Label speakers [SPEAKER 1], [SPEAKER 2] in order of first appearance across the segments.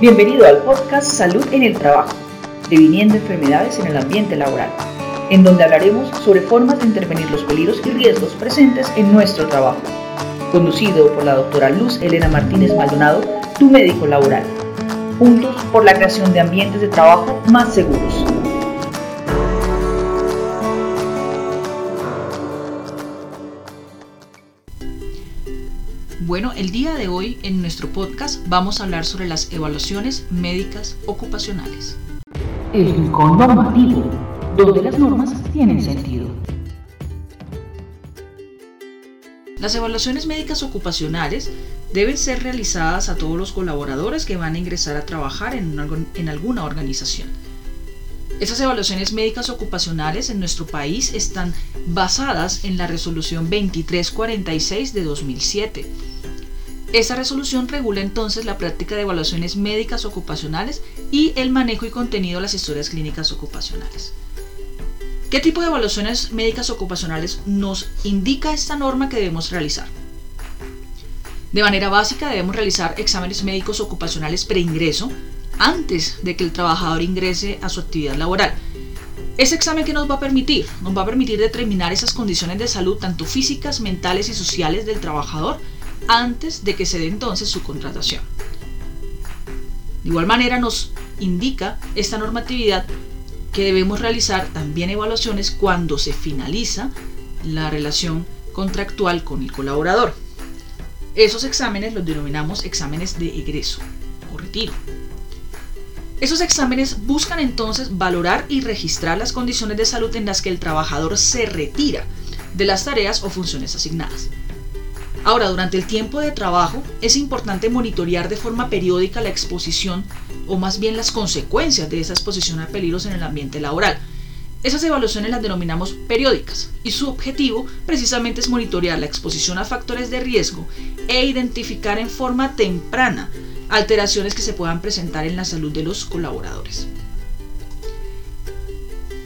[SPEAKER 1] Bienvenido al podcast Salud en el Trabajo, previniendo enfermedades en el ambiente laboral, en donde hablaremos sobre formas de intervenir los peligros y riesgos presentes en nuestro trabajo. Conducido por la doctora Luz Elena Martínez Maldonado, tu médico laboral. Juntos por la creación de ambientes de trabajo más seguros.
[SPEAKER 2] Bueno, el día de hoy en nuestro podcast vamos a hablar sobre las evaluaciones médicas ocupacionales.
[SPEAKER 1] El rincón normativo, donde las normas tienen sentido.
[SPEAKER 2] Las evaluaciones médicas ocupacionales deben ser realizadas a todos los colaboradores que van a ingresar a trabajar en, en alguna organización. Esas evaluaciones médicas ocupacionales en nuestro país están basadas en la resolución 2346 de 2007 esta resolución regula entonces la práctica de evaluaciones médicas ocupacionales y el manejo y contenido de las historias clínicas ocupacionales. ¿Qué tipo de evaluaciones médicas ocupacionales nos indica esta norma que debemos realizar? De manera básica debemos realizar exámenes médicos ocupacionales preingreso antes de que el trabajador ingrese a su actividad laboral. Ese examen que nos va a permitir, nos va a permitir determinar esas condiciones de salud tanto físicas, mentales y sociales del trabajador antes de que se dé entonces su contratación. De igual manera nos indica esta normatividad que debemos realizar también evaluaciones cuando se finaliza la relación contractual con el colaborador. Esos exámenes los denominamos exámenes de egreso o retiro. Esos exámenes buscan entonces valorar y registrar las condiciones de salud en las que el trabajador se retira de las tareas o funciones asignadas. Ahora, durante el tiempo de trabajo es importante monitorear de forma periódica la exposición o más bien las consecuencias de esa exposición a peligros en el ambiente laboral. Esas evaluaciones las denominamos periódicas y su objetivo precisamente es monitorear la exposición a factores de riesgo e identificar en forma temprana alteraciones que se puedan presentar en la salud de los colaboradores.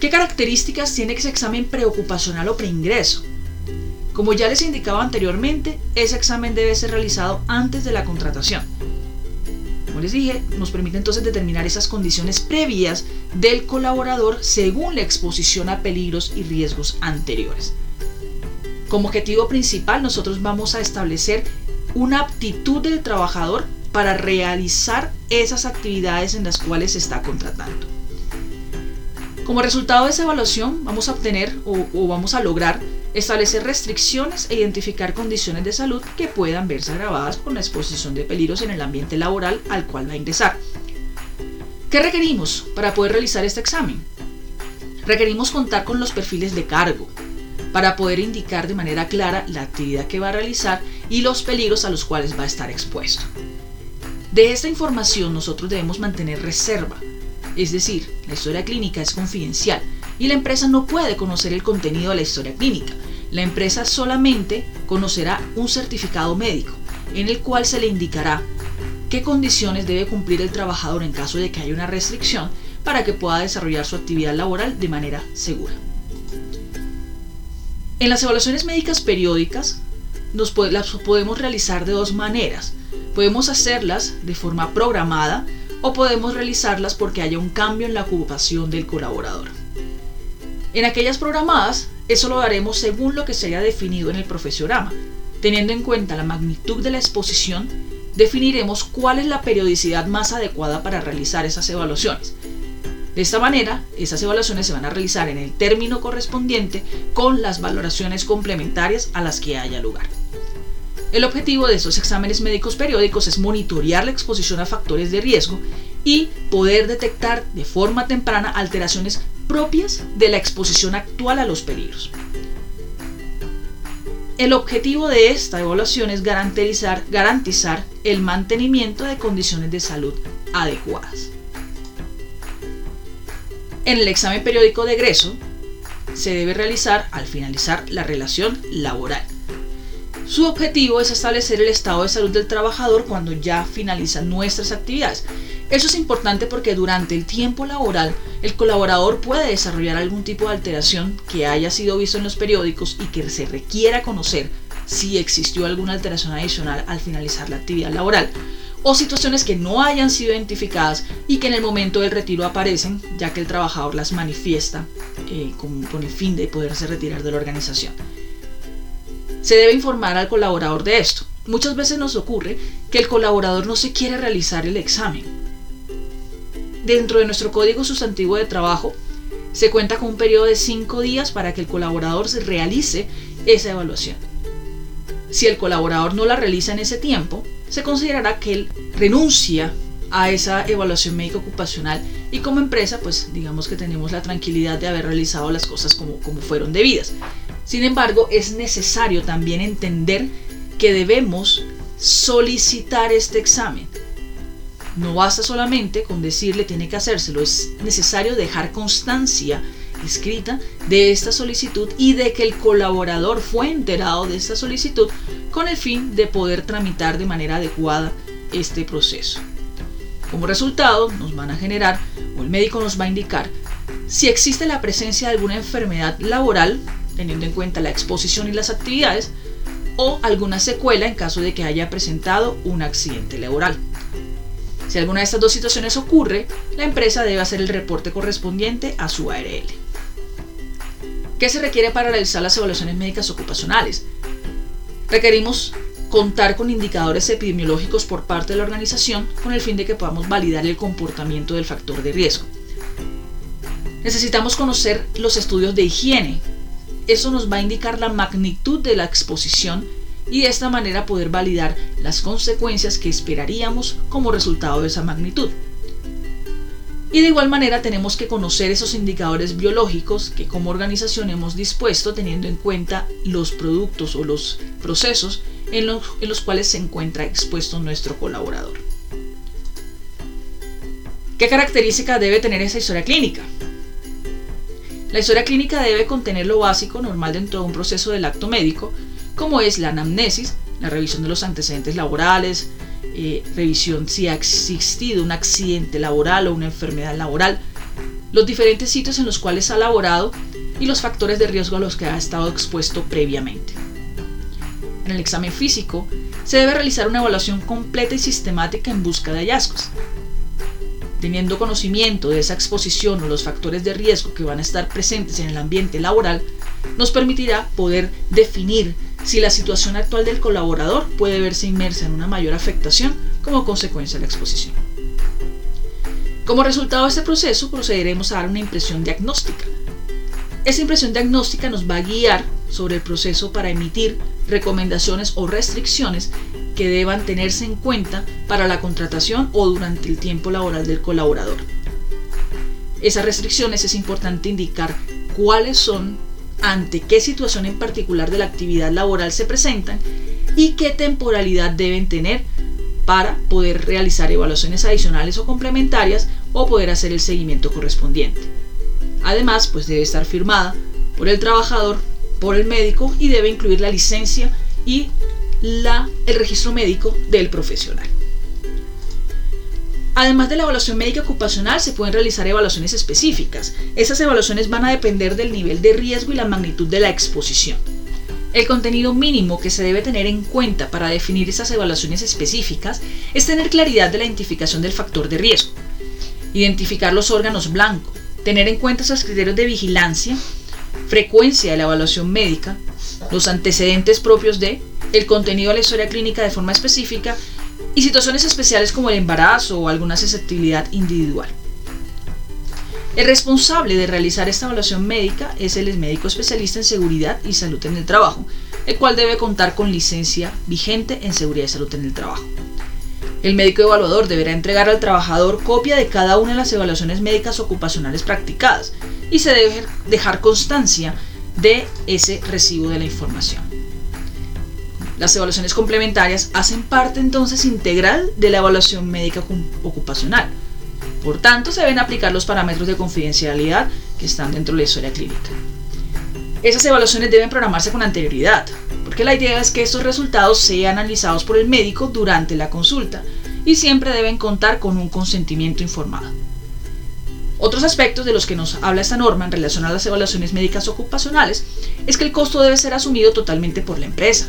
[SPEAKER 2] ¿Qué características tiene ese examen preocupacional o preingreso? Como ya les indicaba anteriormente, ese examen debe ser realizado antes de la contratación. Como les dije, nos permite entonces determinar esas condiciones previas del colaborador según la exposición a peligros y riesgos anteriores. Como objetivo principal, nosotros vamos a establecer una aptitud del trabajador para realizar esas actividades en las cuales se está contratando. Como resultado de esa evaluación, vamos a obtener o, o vamos a lograr establecer restricciones e identificar condiciones de salud que puedan verse agravadas por la exposición de peligros en el ambiente laboral al cual va a ingresar. ¿Qué requerimos para poder realizar este examen? Requerimos contar con los perfiles de cargo para poder indicar de manera clara la actividad que va a realizar y los peligros a los cuales va a estar expuesto. De esta información nosotros debemos mantener reserva, es decir, la historia clínica es confidencial y la empresa no puede conocer el contenido de la historia clínica. La empresa solamente conocerá un certificado médico en el cual se le indicará qué condiciones debe cumplir el trabajador en caso de que haya una restricción para que pueda desarrollar su actividad laboral de manera segura. En las evaluaciones médicas periódicas las podemos realizar de dos maneras. Podemos hacerlas de forma programada o podemos realizarlas porque haya un cambio en la ocupación del colaborador. En aquellas programadas, eso lo haremos según lo que se haya definido en el profesorama. Teniendo en cuenta la magnitud de la exposición, definiremos cuál es la periodicidad más adecuada para realizar esas evaluaciones. De esta manera, esas evaluaciones se van a realizar en el término correspondiente con las valoraciones complementarias a las que haya lugar. El objetivo de estos exámenes médicos periódicos es monitorear la exposición a factores de riesgo y poder detectar de forma temprana alteraciones propias de la exposición actual a los peligros. El objetivo de esta evaluación es garantizar, garantizar el mantenimiento de condiciones de salud adecuadas. En el examen periódico de egreso se debe realizar al finalizar la relación laboral. Su objetivo es establecer el estado de salud del trabajador cuando ya finalizan nuestras actividades eso es importante porque durante el tiempo laboral el colaborador puede desarrollar algún tipo de alteración que haya sido visto en los periódicos y que se requiera conocer si existió alguna alteración adicional al finalizar la actividad laboral o situaciones que no hayan sido identificadas y que en el momento del retiro aparecen, ya que el trabajador las manifiesta eh, con, con el fin de poderse retirar de la organización. Se debe informar al colaborador de esto. Muchas veces nos ocurre que el colaborador no se quiere realizar el examen. Dentro de nuestro código sustantivo de trabajo se cuenta con un periodo de 5 días para que el colaborador se realice esa evaluación. Si el colaborador no la realiza en ese tiempo, se considerará que él renuncia a esa evaluación médica ocupacional y como empresa pues digamos que tenemos la tranquilidad de haber realizado las cosas como, como fueron debidas. Sin embargo, es necesario también entender que debemos solicitar este examen. No basta solamente con decirle tiene que hacérselo, es necesario dejar constancia escrita de esta solicitud y de que el colaborador fue enterado de esta solicitud con el fin de poder tramitar de manera adecuada este proceso. Como resultado, nos van a generar, o el médico nos va a indicar, si existe la presencia de alguna enfermedad laboral, teniendo en cuenta la exposición y las actividades, o alguna secuela en caso de que haya presentado un accidente laboral. Si alguna de estas dos situaciones ocurre, la empresa debe hacer el reporte correspondiente a su ARL. ¿Qué se requiere para realizar las evaluaciones médicas ocupacionales? Requerimos contar con indicadores epidemiológicos por parte de la organización con el fin de que podamos validar el comportamiento del factor de riesgo. Necesitamos conocer los estudios de higiene. Eso nos va a indicar la magnitud de la exposición y de esta manera poder validar las consecuencias que esperaríamos como resultado de esa magnitud. Y de igual manera tenemos que conocer esos indicadores biológicos que como organización hemos dispuesto teniendo en cuenta los productos o los procesos en los, en los cuales se encuentra expuesto nuestro colaborador. ¿Qué característica debe tener esa historia clínica? La historia clínica debe contener lo básico normal dentro de un proceso del acto médico, como es la anamnesis, la revisión de los antecedentes laborales, eh, revisión si ha existido un accidente laboral o una enfermedad laboral, los diferentes sitios en los cuales ha laborado y los factores de riesgo a los que ha estado expuesto previamente. En el examen físico se debe realizar una evaluación completa y sistemática en busca de hallazgos. Teniendo conocimiento de esa exposición o los factores de riesgo que van a estar presentes en el ambiente laboral, nos permitirá poder definir si la situación actual del colaborador puede verse inmersa en una mayor afectación como consecuencia de la exposición. Como resultado de este proceso, procederemos a dar una impresión diagnóstica. Esta impresión diagnóstica nos va a guiar sobre el proceso para emitir recomendaciones o restricciones que deban tenerse en cuenta para la contratación o durante el tiempo laboral del colaborador. Esas restricciones es importante indicar cuáles son ante qué situación en particular de la actividad laboral se presentan y qué temporalidad deben tener para poder realizar evaluaciones adicionales o complementarias o poder hacer el seguimiento correspondiente. Además, pues debe estar firmada por el trabajador, por el médico y debe incluir la licencia y la, el registro médico del profesional. Además de la evaluación médica ocupacional, se pueden realizar evaluaciones específicas. Esas evaluaciones van a depender del nivel de riesgo y la magnitud de la exposición. El contenido mínimo que se debe tener en cuenta para definir esas evaluaciones específicas es tener claridad de la identificación del factor de riesgo, identificar los órganos blancos, tener en cuenta esos criterios de vigilancia, frecuencia de la evaluación médica, los antecedentes propios de, el contenido de la historia clínica de forma específica y situaciones especiales como el embarazo o alguna susceptibilidad individual. El responsable de realizar esta evaluación médica es el médico especialista en seguridad y salud en el trabajo, el cual debe contar con licencia vigente en seguridad y salud en el trabajo. El médico evaluador deberá entregar al trabajador copia de cada una de las evaluaciones médicas ocupacionales practicadas y se debe dejar constancia de ese recibo de la información. Las evaluaciones complementarias hacen parte entonces integral de la evaluación médica ocupacional. Por tanto, se deben aplicar los parámetros de confidencialidad que están dentro de la historia clínica. Esas evaluaciones deben programarse con anterioridad, porque la idea es que estos resultados sean analizados por el médico durante la consulta y siempre deben contar con un consentimiento informado. Otros aspectos de los que nos habla esta norma en relación a las evaluaciones médicas ocupacionales es que el costo debe ser asumido totalmente por la empresa,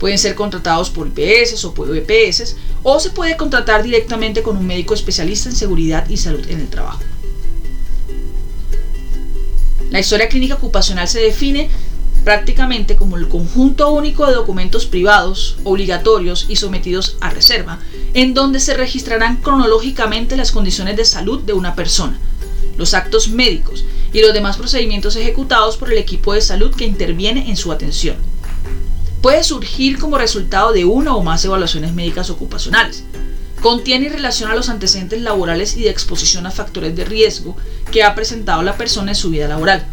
[SPEAKER 2] Pueden ser contratados por IPS o por EPS o se puede contratar directamente con un médico especialista en seguridad y salud en el trabajo. La historia clínica ocupacional se define prácticamente como el conjunto único de documentos privados, obligatorios y sometidos a reserva, en donde se registrarán cronológicamente las condiciones de salud de una persona, los actos médicos y los demás procedimientos ejecutados por el equipo de salud que interviene en su atención. Puede surgir como resultado de una o más evaluaciones médicas ocupacionales. Contiene y relaciona los antecedentes laborales y de exposición a factores de riesgo que ha presentado la persona en su vida laboral,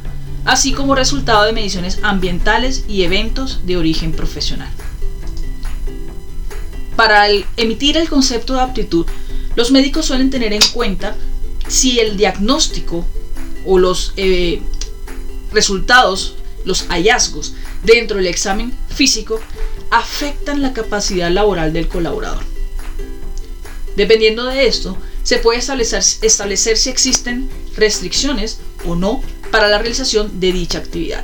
[SPEAKER 2] así como resultado de mediciones ambientales y eventos de origen profesional. Para emitir el concepto de aptitud, los médicos suelen tener en cuenta si el diagnóstico o los eh, resultados, los hallazgos dentro del examen físico afectan la capacidad laboral del colaborador. Dependiendo de esto, se puede establecer, establecer si existen restricciones o no para la realización de dicha actividad.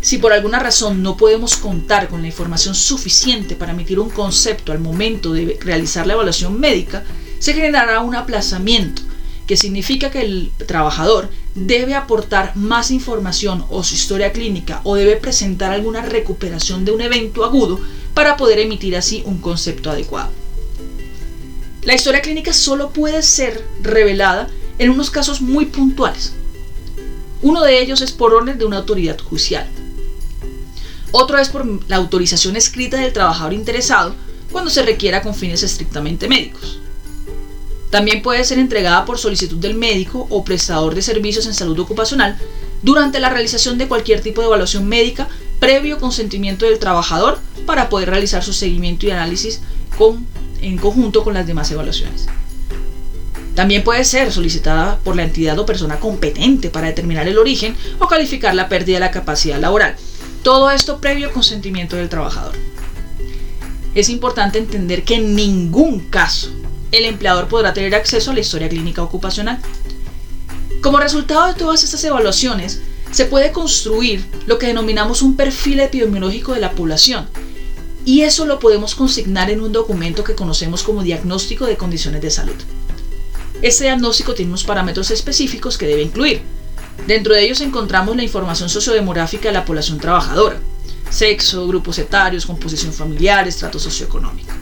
[SPEAKER 2] Si por alguna razón no podemos contar con la información suficiente para emitir un concepto al momento de realizar la evaluación médica, se generará un aplazamiento, que significa que el trabajador debe aportar más información o su historia clínica o debe presentar alguna recuperación de un evento agudo para poder emitir así un concepto adecuado. La historia clínica solo puede ser revelada en unos casos muy puntuales, uno de ellos es por orden de una autoridad judicial. Otro es por la autorización escrita del trabajador interesado cuando se requiera con fines estrictamente médicos. También puede ser entregada por solicitud del médico o prestador de servicios en salud ocupacional durante la realización de cualquier tipo de evaluación médica previo consentimiento del trabajador para poder realizar su seguimiento y análisis en conjunto con las demás evaluaciones. También puede ser solicitada por la entidad o persona competente para determinar el origen o calificar la pérdida de la capacidad laboral. Todo esto previo consentimiento del trabajador. Es importante entender que en ningún caso el empleador podrá tener acceso a la historia clínica ocupacional. Como resultado de todas estas evaluaciones, se puede construir lo que denominamos un perfil epidemiológico de la población, y eso lo podemos consignar en un documento que conocemos como diagnóstico de condiciones de salud. Este diagnóstico tiene unos parámetros específicos que debe incluir. Dentro de ellos encontramos la información sociodemográfica de la población trabajadora, sexo, grupos etarios, composición familiar, estrato socioeconómico.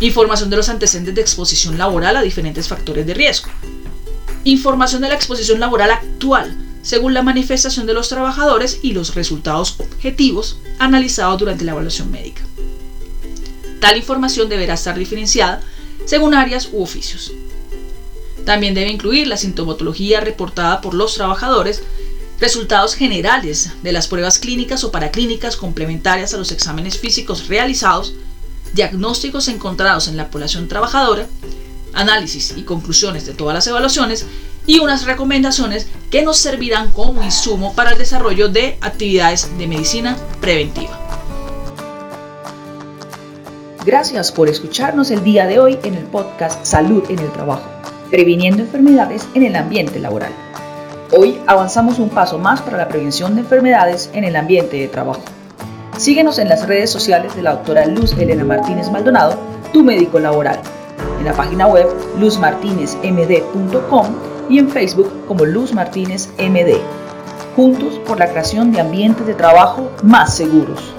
[SPEAKER 2] Información de los antecedentes de exposición laboral a diferentes factores de riesgo. Información de la exposición laboral actual, según la manifestación de los trabajadores y los resultados objetivos analizados durante la evaluación médica. Tal información deberá estar diferenciada según áreas u oficios. También debe incluir la sintomatología reportada por los trabajadores, resultados generales de las pruebas clínicas o paraclínicas complementarias a los exámenes físicos realizados, diagnósticos encontrados en la población trabajadora, análisis y conclusiones de todas las evaluaciones y unas recomendaciones que nos servirán como insumo para el desarrollo de actividades de medicina preventiva.
[SPEAKER 1] Gracias por escucharnos el día de hoy en el podcast Salud en el Trabajo previniendo enfermedades en el ambiente laboral. Hoy avanzamos un paso más para la prevención de enfermedades en el ambiente de trabajo. Síguenos en las redes sociales de la doctora Luz Elena Martínez Maldonado, tu médico laboral, en la página web luzmartinezmd.com y en Facebook como Luz Martínez MD. Juntos por la creación de ambientes de trabajo más seguros.